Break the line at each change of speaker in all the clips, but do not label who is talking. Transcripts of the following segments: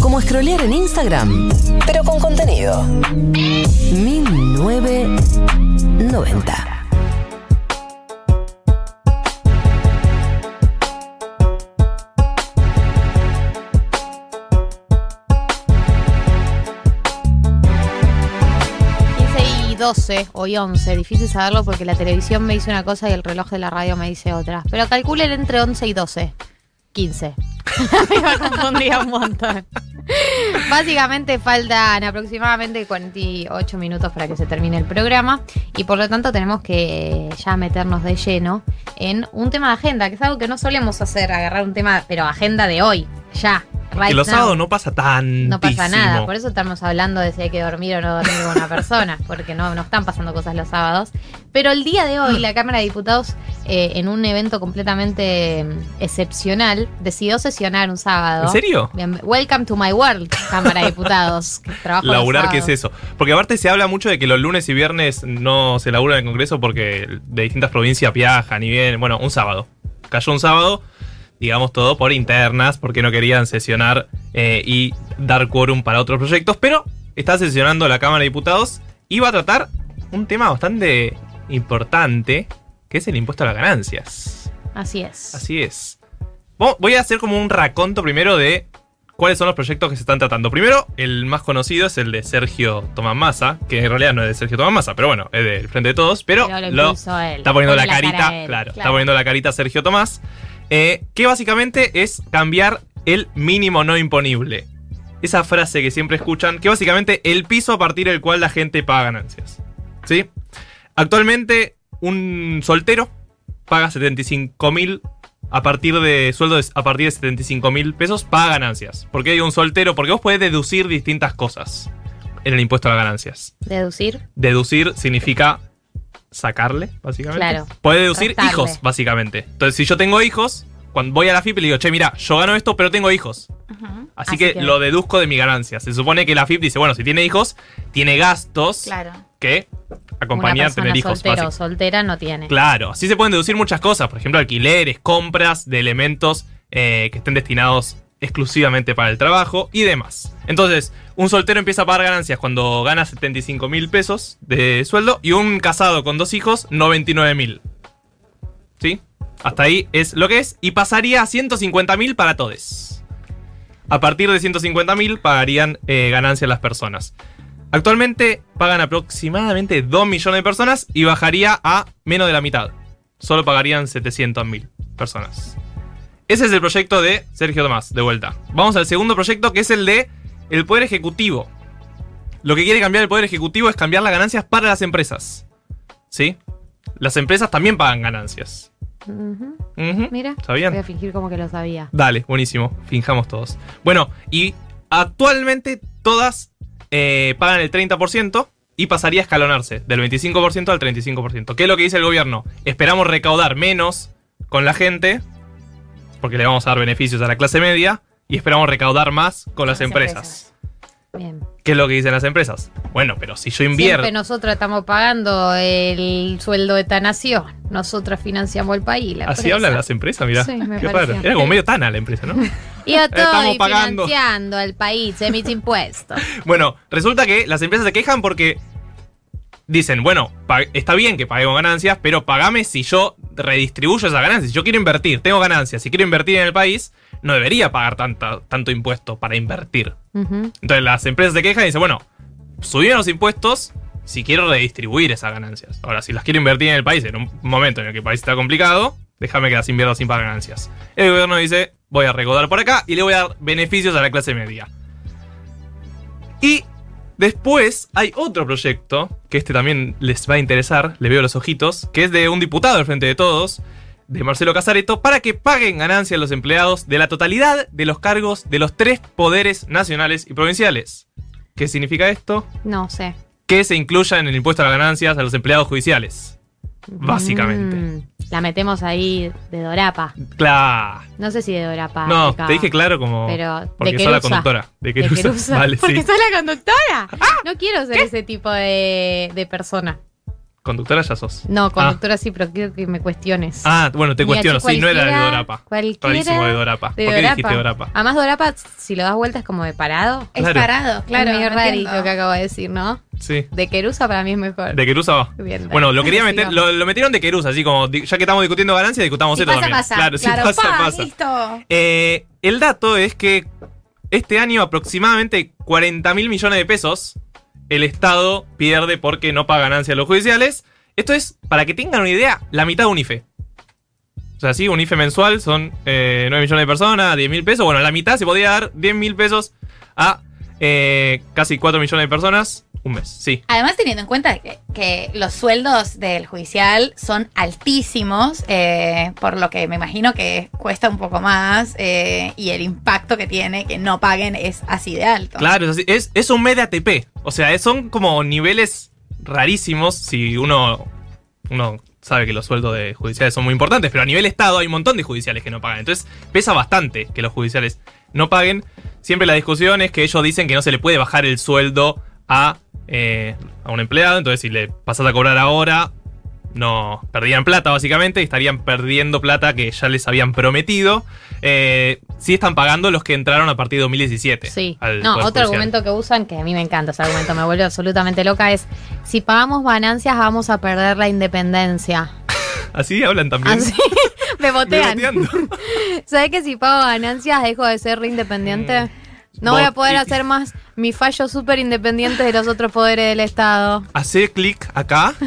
Como scrollear en Instagram, pero con contenido. 1990.
y 12 o y 11, difícil saberlo porque la televisión me dice una cosa y el reloj de la radio me dice otra. Pero calculen entre 11 y 12. 15. me confundía un montón. Básicamente faltan aproximadamente 48 minutos para que se termine el programa y por lo tanto tenemos que ya meternos de lleno en un tema de agenda, que es algo que no solemos hacer, agarrar un tema, pero agenda de hoy, ya. Right
que los
now.
sábados no pasa tan.
No pasa nada, por eso estamos hablando de si hay que dormir o no dormir con una persona, porque no, no están pasando cosas los sábados. Pero el día de hoy, la Cámara de Diputados, eh, en un evento completamente mm, excepcional, decidió sesionar un sábado.
¿En serio?
Bien, welcome to my world, Cámara de Diputados. que
Laburar, ¿qué es eso? Porque aparte se habla mucho de que los lunes y viernes no se labura en el Congreso porque de distintas provincias viajan y vienen. Bueno, un sábado. Cayó un sábado, digamos todo por internas, porque no querían sesionar eh, y dar quórum para otros proyectos. Pero está sesionando la Cámara de Diputados y va a tratar un tema bastante importante, que es el impuesto a las ganancias.
Así es.
Así es. Vo- Voy a hacer como un raconto primero de cuáles son los proyectos que se están tratando. Primero, el más conocido es el de Sergio Tomás Massa, que en realidad no es de Sergio Tomás Massa, pero bueno, es del Frente de Todos, pero,
Pero lo
lo está poniendo
Pone
la, carita,
cara él,
claro, está poniendo la carita Sergio Tomás, eh, que básicamente es cambiar el mínimo no imponible. Esa frase que siempre escuchan, que básicamente el piso a partir del cual la gente paga ganancias. ¿Sí? Actualmente, un soltero paga 75 mil a partir de sueldo de- a partir de 75 mil pesos paga ganancias. ¿Por qué digo un soltero? Porque vos podés deducir distintas cosas en el impuesto a las ganancias.
Deducir.
Deducir significa sacarle, básicamente.
Claro.
Puede deducir
Restarle.
hijos, básicamente. Entonces, si yo tengo hijos, cuando voy a la FIP le digo, che, mira, yo gano esto, pero tengo hijos. Así,
Así
que,
que-
lo deduzco de mi ganancia. Se supone que la FIP dice, bueno, si tiene hijos, tiene gastos
Claro.
que acompañan a tener hijos.
soltera o soltera no tiene.
Claro, así se pueden deducir muchas cosas, por ejemplo, alquileres, compras de elementos eh, que estén destinados exclusivamente para el trabajo y demás. Entonces, un soltero empieza a pagar ganancias cuando gana 75 mil pesos de sueldo y un casado con dos hijos 99 mil. ¿Sí? Hasta ahí es lo que es y pasaría a 150 mil para todos. A partir de 150 mil pagarían eh, ganancias las personas. Actualmente pagan aproximadamente 2 millones de personas y bajaría a menos de la mitad. Solo pagarían 700 mil personas. Ese es el proyecto de Sergio Tomás, de vuelta. Vamos al segundo proyecto que es el de el Poder Ejecutivo. Lo que quiere cambiar el Poder Ejecutivo es cambiar las ganancias para las empresas. ¿Sí? Las empresas también pagan ganancias.
Mira,
¿Sabían?
voy a fingir como que lo sabía.
Dale, buenísimo. Finjamos todos. Bueno, y actualmente todas eh, pagan el 30% y pasaría a escalonarse del 25% al 35%. ¿Qué es lo que dice el gobierno? Esperamos recaudar menos con la gente, porque le vamos a dar beneficios a la clase media, y esperamos recaudar más con las,
Las
empresas.
Bien.
¿Qué es lo que dicen las empresas? Bueno, pero si yo invierto...
Siempre nosotros estamos pagando el sueldo de Tanación. Nosotros financiamos el país. La
Así
empresa.
hablan las empresas, mirá.
Sí, me
Qué raro. Era como medio tana la empresa, ¿no?
Y yo estoy
Estamos pagando.
financiando el país de mis impuestos.
Bueno, resulta que las empresas se quejan porque dicen, bueno, está bien que paguemos ganancias, pero pagame si yo redistribuyo esas ganancias. Si yo quiero invertir, tengo ganancias, si quiero invertir en el país, no debería pagar tanta, tanto impuesto para invertir. Entonces las empresas se quejan y dicen, bueno, subime los impuestos si quiero redistribuir esas ganancias. Ahora, si las quiero invertir en el país en un momento en el que el país está complicado, déjame que las invierta sin pagar ganancias. El gobierno dice, voy a recaudar por acá y le voy a dar beneficios a la clase media. Y después hay otro proyecto, que este también les va a interesar, le veo los ojitos, que es de un diputado del Frente de Todos, de Marcelo Casareto, para que paguen ganancias los empleados de la totalidad de los cargos de los tres poderes nacionales y provinciales. ¿Qué significa esto?
No sé.
Que se incluya en el impuesto a las ganancias a los empleados judiciales. Básicamente.
Mm, la metemos ahí de Dorapa.
Claro.
No sé si de Dorapa.
No,
aplicaba.
te dije claro como.
Pero
porque
de
soy la
Querusa.
conductora. De
De
Querusa.
Querusa.
Vale,
Porque
sí.
soy la conductora. No quiero ser ese tipo de, de persona.
Conductora ya sos.
No, conductora sí, pero quiero que me cuestiones.
Ah, bueno, te
Mira,
cuestiono. Sí, no era de Dorapa.
cualquiera
Rarísimo de Dorapa.
de
¿Por qué dijiste
Dorapa. Además, Dorapa, si lo das vuelta, es como de parado.
Es
Claro.
parado, claro.
es medio
no
rarito lo que acabo de decir, ¿no?
Sí.
De Querusa para mí es mejor.
De Querusa va.
Bien,
Bueno, lo quería meter, lo, lo metieron de Querusa, así como, ya que estamos discutiendo ganancias, discutamos
Si
esto
pasa,
también.
pasa.
Claro, si
Claro,
pasa,
pa,
pasa.
listo.
Eh, el dato es que este año aproximadamente 40 mil millones de pesos el Estado pierde porque no paga ganancias a los judiciales. Esto es, para que tengan una idea, la mitad de un IFE. O sea, sí, un IFE mensual son eh, 9 millones de personas, 10 mil pesos. Bueno, la mitad se podría dar 10 mil pesos a eh, casi 4 millones de personas un mes. Sí.
Además, teniendo en cuenta que, que los sueldos del judicial son altísimos, eh, por lo que me imagino que cuesta un poco más eh, y el impacto que tiene que no paguen es así de alto.
Claro, es, así. es, es un mes de ATP. O sea, son como niveles rarísimos si uno, uno sabe que los sueldos de judiciales son muy importantes, pero a nivel Estado hay un montón de judiciales que no pagan. Entonces pesa bastante que los judiciales no paguen. Siempre la discusión es que ellos dicen que no se le puede bajar el sueldo a, eh, a un empleado. Entonces si le pasas a cobrar ahora, no perdían plata básicamente y estarían perdiendo plata que ya les habían prometido. Eh, sí están pagando los que entraron a partir de 2017.
Sí.
al
No, otro
Judicial.
argumento que usan, que a mí me encanta ese argumento, me vuelve absolutamente loca, es si pagamos ganancias vamos a perder la independencia.
Así hablan también.
Así me botean. ¿Sabes que si pago ganancias dejo de ser independiente? No voy a poder hacer más mi fallo súper independiente de los otros poderes del Estado.
Hacé clic acá.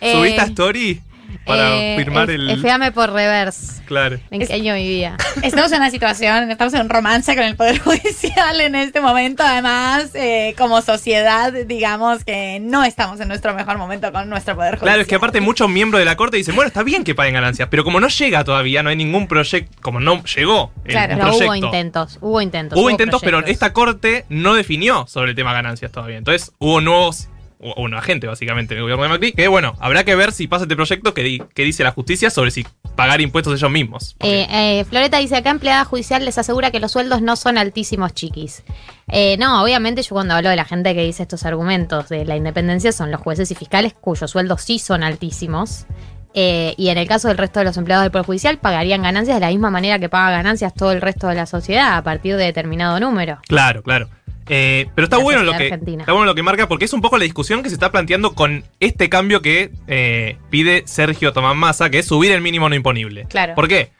Eh,
Subiste a Story para
Eh,
firmar
es-
el.
Eféame por reverse.
Claro.
¿En qué año vivía?
Estamos en una situación, estamos en un romance con el Poder Judicial en este momento. Además, eh, como sociedad, digamos que no estamos en nuestro mejor momento con nuestro Poder Judicial.
Claro, es que aparte muchos miembros de la corte dicen, bueno, está bien que paguen ganancias, pero como no llega todavía, no hay ningún proyecto, como no llegó el
Claro.
Pero
proyecto.
hubo intentos, hubo intentos.
Hubo intentos, pero esta corte no definió sobre el tema ganancias todavía. Entonces hubo nuevos, hubo un agente básicamente en el gobierno de Macri, que bueno, habrá que ver si pasa este proyecto que, di- que dice la justicia sobre si pagar impuestos ellos mismos.
Eh, eh, Floreta dice acá empleada judicial les asegura que los sueldos no son altísimos chiquis. Eh, no, obviamente yo cuando hablo de la gente que dice estos argumentos de la independencia son los jueces y fiscales cuyos sueldos sí son altísimos. Eh, y en el caso del resto de los empleados del Poder Judicial pagarían ganancias de la misma manera que paga ganancias todo el resto de la sociedad a partir de determinado número.
Claro, claro. Eh, pero está bueno lo que
argentina.
está bueno lo que marca porque es un poco la discusión que se está planteando con este cambio que eh, pide Sergio Tomás Massa, que es subir el mínimo no imponible.
Claro.
¿Por qué?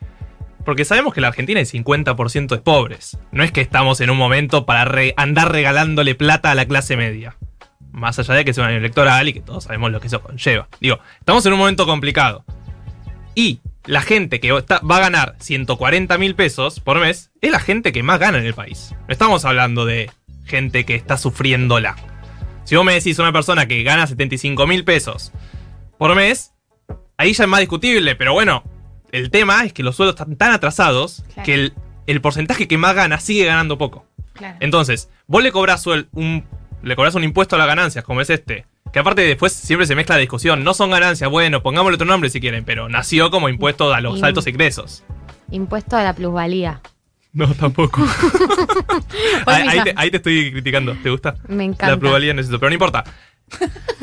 Porque sabemos que la Argentina hay 50% de pobres. No es que estamos en un momento para re- andar regalándole plata a la clase media. Más allá de que sea un año electoral y que todos sabemos lo que eso conlleva. Digo, estamos en un momento complicado. Y la gente que está- va a ganar 140 mil pesos por mes es la gente que más gana en el país. No estamos hablando de gente que está sufriéndola. Si vos me decís una persona que gana 75 mil pesos por mes, ahí ya es más discutible, pero bueno, el tema es que los sueldos están tan atrasados
Claro.
que el, el porcentaje que más gana sigue ganando poco.
Claro.
Entonces, vos le cobrás un, le cobrás un impuesto a las ganancias, como es este. Que aparte después siempre se mezcla la discusión. No son ganancias, bueno, pongámosle otro nombre si quieren, pero nació como impuesto a los altos ingresos.
Impuesto a la plusvalía.
No, tampoco.
Pues
ahí, te, ahí te estoy criticando. ¿Te gusta?
me encanta.
La pluralidad no es eso, pero no importa.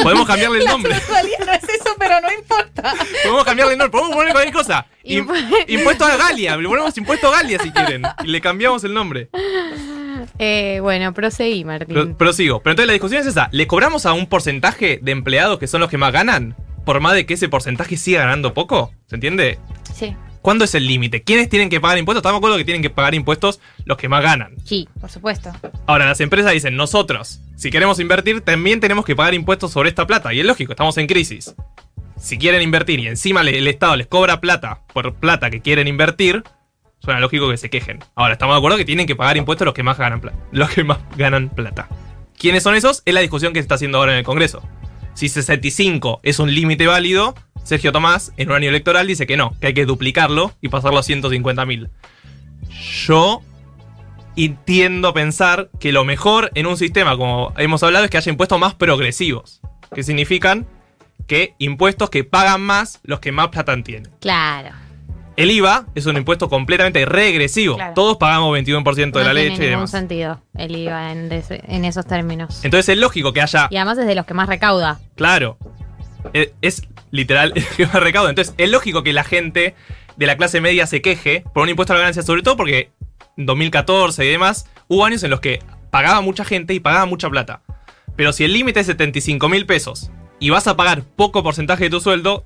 Podemos cambiarle el
La
nombre.
plusvalía no es eso, pero no importa.
Podemos cambiarle el nombre. Podemos poner cualquier cosa.
Impu-
impuesto a Galia. Le ponemos impuesto a Galia si quieren. Y le cambiamos el nombre.
Eh, bueno, proseguí, Martín.
Pero, prosigo. Pero entonces la discusión es esa. ¿Le cobramos a un porcentaje de empleados que son los que más ganan? Por más de que ese porcentaje siga ganando poco. ¿Se entiende?
Sí,
¿Cuándo es el límite? ¿Quiénes tienen que pagar impuestos? Estamos de acuerdo que tienen que pagar impuestos los que más ganan.
Sí.
por supuesto.
Ahora, las empresas dicen, nosotros, si queremos invertir, también tenemos que pagar impuestos sobre esta plata. Y es lógico, estamos en crisis. Si quieren invertir y encima el Estado les cobra plata por plata que quieren invertir, suena lógico que se quejen. Ahora, estamos de acuerdo que tienen que pagar impuestos los que más ganan plata. Los que más ganan plata. ¿Quiénes son esos? Es la discusión que se está haciendo ahora en el Congreso. Si 65 es un límite válido, Sergio Tomás, en un año electoral, dice que no, que hay que duplicarlo y pasarlo a 150 mil. Yo y tiendo a pensar que lo mejor en un sistema, como hemos hablado, es que haya impuestos más progresivos. Que significan que impuestos que pagan más los que más plata tienen.
Claro.
El IVA es un impuesto completamente regresivo.
Claro.
Todos pagamos 21% de
no
la
tiene
leche y
ningún
demás.
sentido el IVA en esos términos.
Entonces es lógico que haya,
Y además es de los que más recauda.
claro, eh, es literal más recauda. Entonces, es lógico que la gente de la clase media se queje por un impuesto a la ganancia, sobre todo porque en 2014 y demás hubo años en los que pagaba mucha gente y pagaba mucha plata. Pero si el límite es 75 mil pesos y vas a pagar poco porcentaje de tu sueldo,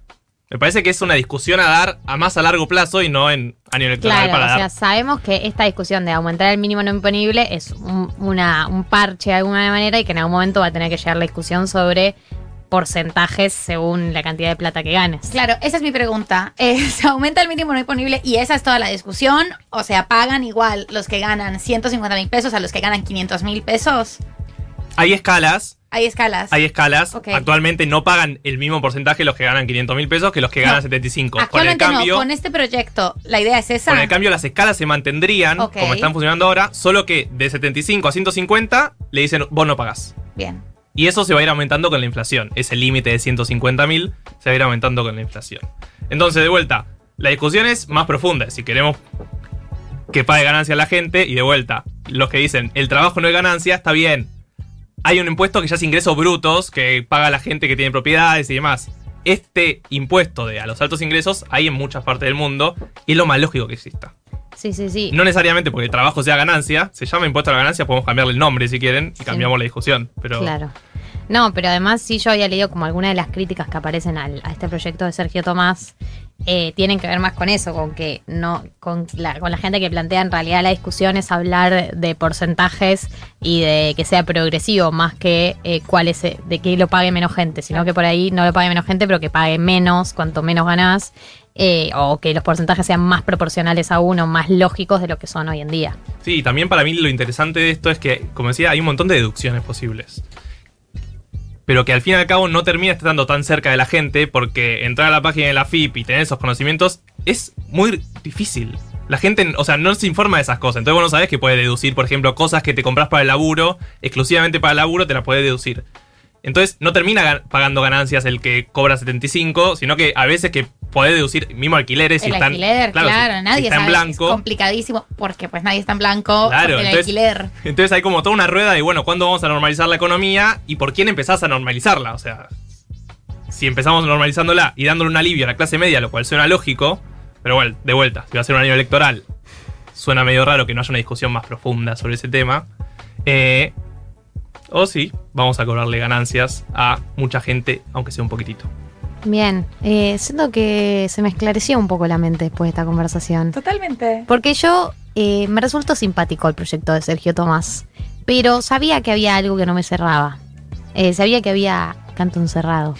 me parece que es una discusión a dar a más a largo plazo y no en año electoral
Claro,
para
o
dar.
sea, sabemos que esta discusión de aumentar el mínimo no imponible es un, una- un parche de alguna manera y que en algún momento va a tener que llegar la discusión sobre porcentajes según la cantidad de plata que ganes.
Claro, esa es mi pregunta. Eh, ¿Se aumenta el mínimo no imponible y esa es toda la discusión? O sea, ¿pagan igual los que ganan 150 mil pesos a los que ganan 500 mil pesos?
Hay escalas,
Hay escalas.
hay escalas. Actualmente no pagan el mismo porcentaje los que ganan 500 mil pesos que los que ganan
No.
75. Con el
Actualmente
cambio,
no, con este proyecto, la idea es esa.
con el cambio las escalas se mantendrían como están funcionando ahora, solo que de 75 a 150 le dicen vos no pagás.
Bien.
Y eso se va a ir aumentando con la inflación. Ese límite de 150 mil se va a ir aumentando con la inflación. Entonces, de vuelta, la discusión es más profunda. Si queremos que pague ganancia la gente, y de vuelta, los que dicen el trabajo no es ganancia, está bien. Hay un impuesto que ya es ingresos brutos, que paga la gente que tiene propiedades y demás. Este impuesto de a los altos ingresos hay en muchas partes del mundo y es lo más lógico que exista.
Sí, sí, sí.
No necesariamente porque el trabajo sea ganancia, se llama impuesto a la ganancia, podemos cambiarle el nombre si quieren y cambiamos la discusión. Pero
Claro. No, pero además sí yo había leído como algunas de las críticas que aparecen al- a este proyecto de Sergio Tomás eh, tienen que ver más con eso, con que no, con la, con la gente que plantea en realidad la discusión es hablar de porcentajes y de que sea progresivo más que eh, cuál es, eh, de que lo pague menos gente, sino que por ahí no lo pague menos gente, pero que pague menos cuanto menos ganás. Eh, o que los porcentajes sean más proporcionales a uno, más lógicos de lo que son hoy en día.
Sí, y también para mí lo interesante de esto es que, como decía, hay un montón de deducciones posibles. Pero que al fin y al cabo no termina estando tan cerca de la gente porque entrar a la página de la FIP y tener esos conocimientos es muy difícil. La gente, o sea, no se informa de esas cosas. Entonces vos no sabés que puedes deducir, por ejemplo, cosas que te compras para el laburo, exclusivamente para el laburo, te las puedes deducir. Entonces no termina gan- pagando ganancias el que cobra 75, sino que a veces que podés deducir mismo alquileres si
el
están,
alquiler, claro,
si- si
nadie
está en blanco.
Es complicadísimo porque pues nadie está en blanco.
Claro,
el alquiler.
Entonces hay como toda una rueda de, bueno, ¿cuándo vamos a normalizar la economía y por quién empezás a normalizarla? O sea, si empezamos normalizándola y dándole un alivio a la clase media, lo cual suena lógico, pero bueno, de vuelta, si va a ser un año electoral, suena medio raro que no haya una discusión más profunda sobre ese tema. Eh, o sí, vamos a cobrarle ganancias a mucha gente, aunque sea un poquitito.
Bien, eh, siento que se me esclareció un poco la mente después de esta conversación.
Totalmente.
Porque yo eh, me resultó simpático el proyecto de Sergio Tomás, pero sabía que había algo que no me cerraba. Eh, sabía que había canto encerrado.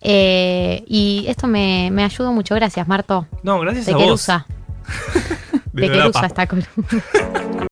Eh, y esto me, me ayudó mucho. Gracias, Marto.
No, gracias
De
a vos.
Querusa. De. Querusa esta columna.